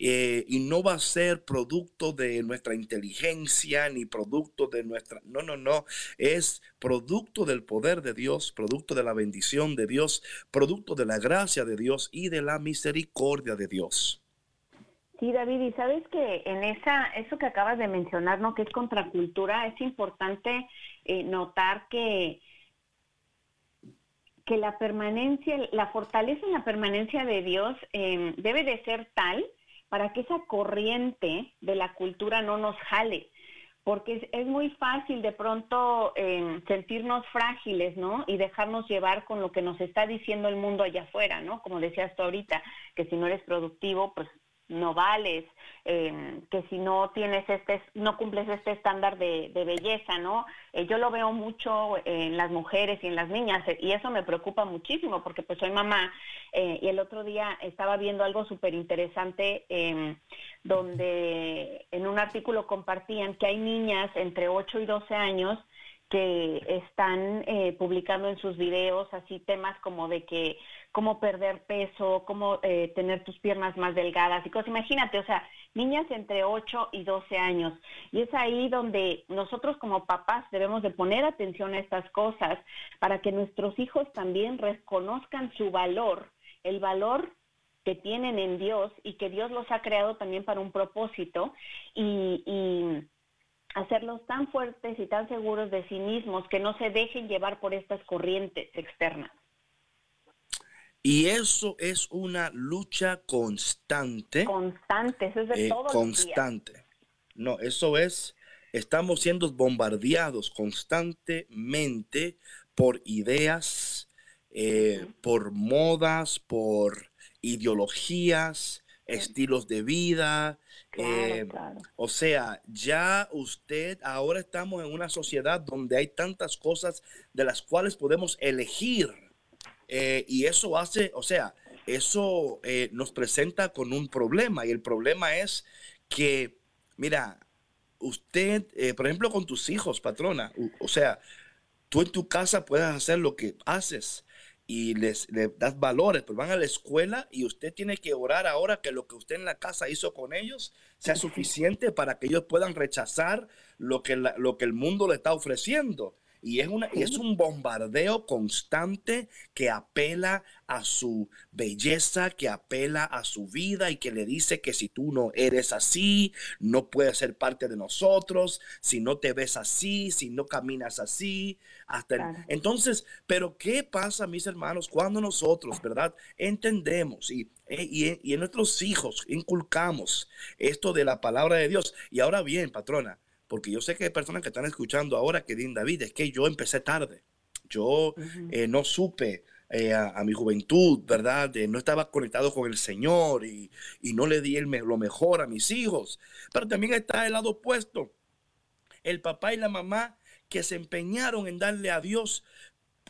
eh, y no va a ser producto de nuestra inteligencia ni producto de nuestra... No, no, no. Es producto del poder de Dios, producto de la bendición de Dios, producto de la gracia de Dios y de la misericordia de Dios. Sí, David, y sabes que en esa, eso que acabas de mencionar, ¿no? Que es contracultura, es importante eh, notar que, que la permanencia, la fortaleza en la permanencia de Dios eh, debe de ser tal para que esa corriente de la cultura no nos jale, porque es, muy fácil de pronto eh, sentirnos frágiles, ¿no? Y dejarnos llevar con lo que nos está diciendo el mundo allá afuera, ¿no? Como decías tú ahorita, que si no eres productivo, pues no vales, eh, que si no tienes este, no cumples este estándar de, de belleza, ¿no? Eh, yo lo veo mucho en las mujeres y en las niñas eh, y eso me preocupa muchísimo porque pues soy mamá eh, y el otro día estaba viendo algo súper interesante eh, donde en un artículo compartían que hay niñas entre 8 y 12 años que están publicando en sus videos así temas como de que cómo perder peso, cómo eh, tener tus piernas más delgadas y cosas. Imagínate, o sea, niñas entre 8 y 12 años. Y es ahí donde nosotros como papás debemos de poner atención a estas cosas para que nuestros hijos también reconozcan su valor, el valor que tienen en Dios y que Dios los ha creado también para un propósito y, y hacerlos tan fuertes y tan seguros de sí mismos que no se dejen llevar por estas corrientes externas. Y eso es una lucha constante. Constante, eso es de eh, todos los días. constante. No, eso es, estamos siendo bombardeados constantemente por ideas, eh, por modas, por ideologías, estilos de vida. Claro, eh, claro. o sea, ya usted, ahora estamos en una sociedad donde hay tantas cosas de las cuales podemos elegir. Eh, y eso hace, o sea, eso eh, nos presenta con un problema. Y el problema es que, mira, usted, eh, por ejemplo, con tus hijos, patrona, o sea, tú en tu casa puedes hacer lo que haces y les, le das valores, pero van a la escuela y usted tiene que orar ahora que lo que usted en la casa hizo con ellos sea suficiente para que ellos puedan rechazar lo que, la- lo que el mundo le está ofreciendo. Y es, una, y es un bombardeo constante que apela a su belleza, que apela a su vida y que le dice que si tú no eres así, no puedes ser parte de nosotros, si no te ves así, si no caminas así, hasta el- Claro. entonces, pero ¿qué pasa, mis hermanos, cuando nosotros, verdad, entendemos y, eh, y, y en nuestros hijos inculcamos esto de la palabra de Dios? Y ahora bien, patrona, porque yo sé que hay personas que están escuchando ahora que dicen, David, es que yo empecé tarde. Yo eh, no supe eh, a, a mi juventud, ¿verdad? No estaba conectado con el Señor y, y no le di el me- lo mejor a mis hijos. Pero también está el lado opuesto. El papá y la mamá que se empeñaron en darle a Dios,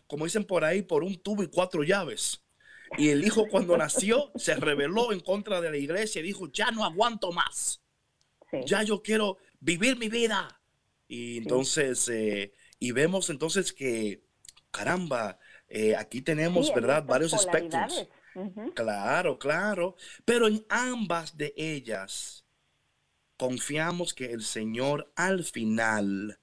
como dicen por ahí, por un tubo y cuatro llaves. Y el hijo cuando nació se rebeló en contra de la iglesia y dijo, ya no aguanto más Sí. ya yo quiero vivir mi vida. Y entonces, eh, y vemos entonces que, caramba, eh, aquí tenemos, Sí, ¿verdad? Varios espectros. Claro, claro. Pero en ambas de ellas confiamos que el Señor al final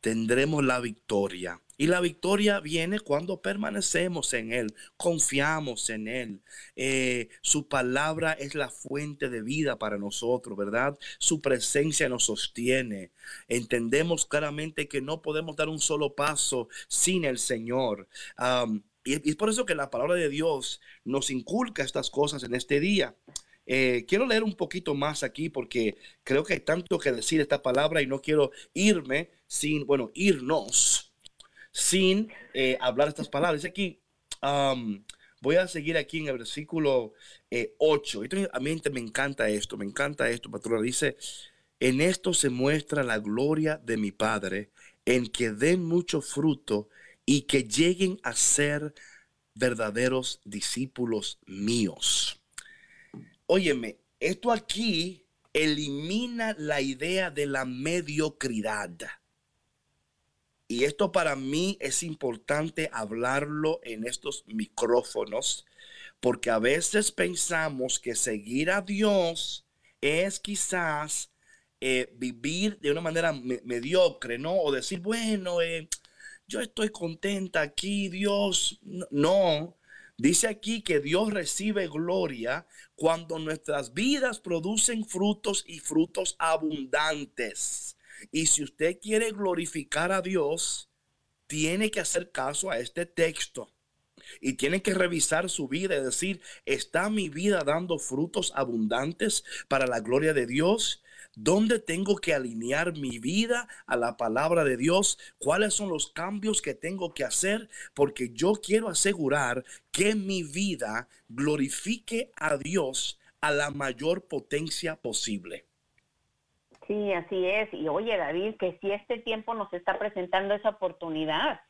tendremos la victoria. Y la victoria viene cuando permanecemos en Él, confiamos en Él. Eh, su palabra es la fuente de vida para nosotros, ¿verdad? Su presencia nos sostiene. Entendemos claramente que no podemos dar un solo paso sin el Señor. Y es por eso que la palabra de Dios nos inculca estas cosas en este día. Eh, quiero leer un poquito más aquí porque creo que hay tanto que decir esta palabra y no quiero irme sin, bueno, irnos sin eh, hablar estas palabras. Aquí, am, voy a seguir aquí en el versículo eh, 8. Esto, a mí me encanta esto, me encanta esto, patrona. Dice, en esto se muestra la gloria de mi Padre, en que den mucho fruto y que lleguen a ser verdaderos discípulos míos. Óyeme, esto aquí elimina la idea de la mediocridad. Y esto para mí es importante hablarlo en estos micrófonos, porque a veces pensamos que seguir a Dios es quizás eh, vivir de una manera me- mediocre, ¿no? O decir, bueno, eh, yo estoy contenta aquí, Dios. No. Dice aquí que Dios recibe gloria cuando nuestras vidas producen frutos y frutos abundantes. Y si usted quiere glorificar a Dios, tiene que hacer caso a este texto. y tienen que revisar su vida y decir, ¿está mi vida dando frutos abundantes para la gloria de Dios? ¿Dónde tengo que alinear mi vida a la palabra de Dios? ¿Cuáles son los cambios que tengo que hacer? Porque yo quiero asegurar que mi vida glorifique a Dios a la mayor potencia posible. Sí, así es. Y oye, David, que si este tiempo nos está presentando esa oportunidad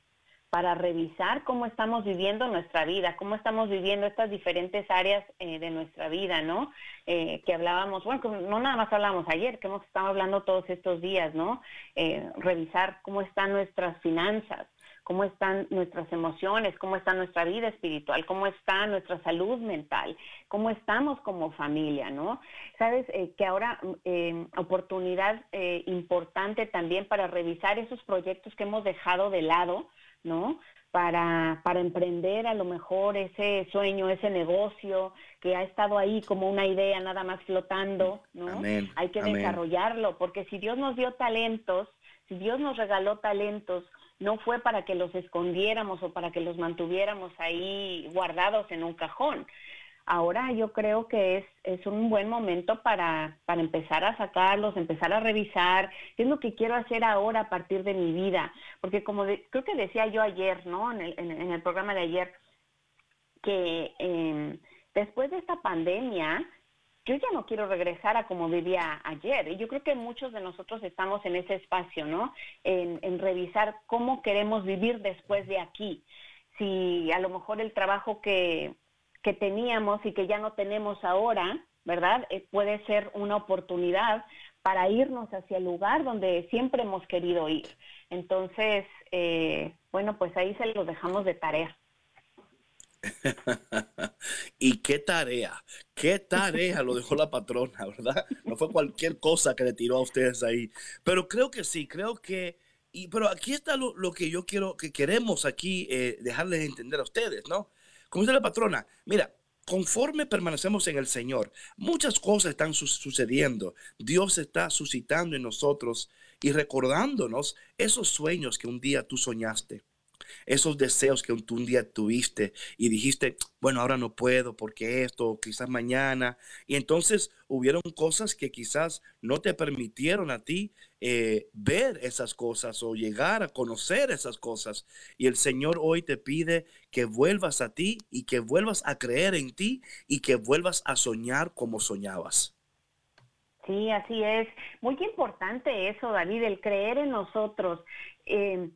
para revisar cómo estamos viviendo nuestra vida, cómo estamos viviendo estas diferentes áreas eh, de nuestra vida, ¿no? Eh, que hablábamos, bueno, no nada más hablamos ayer, que hemos estado hablando todos estos días, ¿no? Eh, revisar cómo están nuestras finanzas, cómo están nuestras emociones, cómo está nuestra vida espiritual, cómo está nuestra salud mental, cómo estamos como familia, ¿no? Sabes eh, que ahora eh, oportunidad eh, importante también para revisar esos proyectos que hemos dejado de lado, ¿no? Para, para emprender a lo mejor ese sueño, ese negocio que ha estado ahí como una idea nada más flotando, ¿no? Amén, Hay que amén. desarrollarlo, porque si Dios nos dio talentos, si Dios nos regaló talentos, no fue para que los escondiéramos o para que los mantuviéramos ahí guardados en un cajón. Ahora yo creo que es, es un buen momento para, para empezar a sacarlos, empezar a revisar qué es lo que quiero hacer ahora a partir de mi vida. Porque como de- creo que decía yo ayer, ¿no? En el, en, el programa de ayer, que eh, después de esta pandemia, yo ya no quiero regresar a como vivía ayer. Y yo creo que muchos de nosotros estamos en ese espacio, ¿no? En, revisar cómo queremos vivir después de aquí. Si a lo mejor el trabajo que, que teníamos y que ya no tenemos ahora, ¿verdad? Eh, puede ser una oportunidad para irnos hacia el lugar donde siempre hemos querido ir. Entonces, eh, bueno, pues ahí se los dejamos de tarea. y qué tarea, qué tarea lo dejó la patrona, ¿verdad? No fue cualquier cosa que le tiró a ustedes ahí. Pero creo que sí, creo que... Y, pero aquí está lo, lo que yo quiero, que queremos aquí eh, dejarles entender a ustedes, ¿no? Como dice la patrona, mira, conforme permanecemos en el Señor, muchas cosas están su- sucediendo. Dios está suscitando en nosotros y recordándonos esos sueños que un día tú soñaste esos deseos que tú un día tuviste y dijiste, bueno, ahora no puedo porque esto, quizás mañana. Y entonces hubieron cosas que quizás no te permitieron a ti eh, ver esas cosas o llegar a conocer esas cosas. Y el Señor hoy te pide que vuelvas a ti y que vuelvas a creer en ti y que vuelvas a soñar como soñabas. Sí, así es. Muy importante eso, David, el creer en nosotros, eh,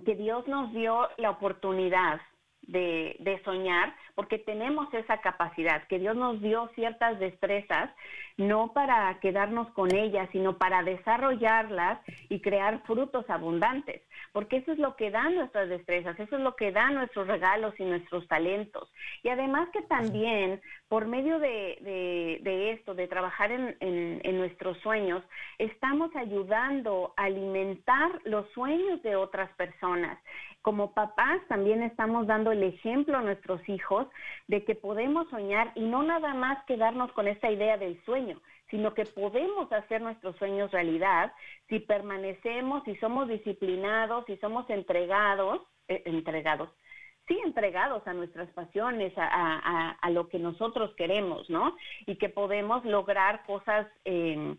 que Dios nos dio la oportunidad de, de soñar, porque tenemos esa capacidad, que Dios nos dio ciertas destrezas, no para quedarnos con ellas, sino para desarrollarlas y crear frutos abundantes, porque eso es lo que dan nuestras destrezas, eso es lo que dan nuestros regalos y nuestros talentos. Y además que también, por medio de, de- de esto, de trabajar en, en- en nuestros sueños, estamos ayudando a alimentar los sueños de otras personas. Como papás también estamos dando el ejemplo a nuestros hijos de que podemos soñar y no nada más quedarnos con esta idea del sueño, sino que podemos hacer nuestros sueños realidad si permanecemos, si somos disciplinados, si somos entregados, eh, entregados, sí entregados a nuestras pasiones, a, lo que nosotros queremos, ¿no? Y que podemos lograr cosas, eh,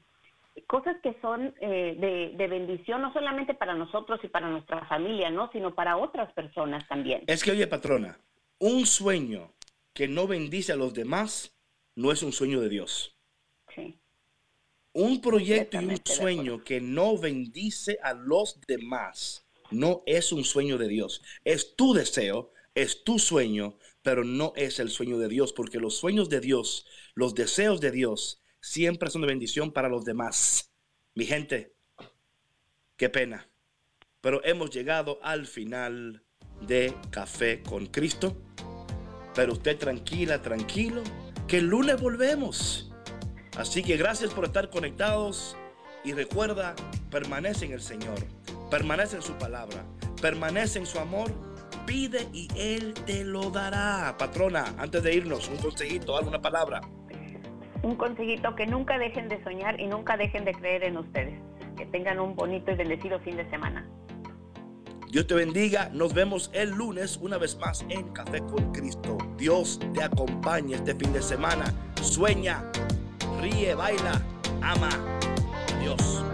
cosas que son eh, de, de bendición, no solamente para nosotros y para nuestra familia, ¿no? Sino para otras personas también. Es que, oye, patrona, un sueño que no bendice a los demás no es un sueño de Dios. Sí. Un proyecto y un sueño que no bendice a los demás no es un sueño de Dios. Es tu deseo, es tu sueño, pero no es el sueño de Dios, porque los sueños de Dios, los deseos de Dios, siempre son de bendición para los demás. Mi gente, qué pena. Pero hemos llegado al final de Café con Cristo. Pero usted tranquila, tranquilo, que el lunes volvemos. Así que gracias por estar conectados y recuerda, permanece en el Señor, permanece en su palabra, permanece en su amor, pide y Él te lo dará. Patrona, antes de irnos, un consejito, alguna palabra. Un consejito que nunca dejen de soñar y nunca dejen de creer en ustedes. Que tengan un bonito y bendecido fin de semana. Dios te bendiga. Nos vemos el lunes una vez más en Café con Cristo. Dios te acompañe este fin de semana. Sueña, ríe, baila, ama. Dios.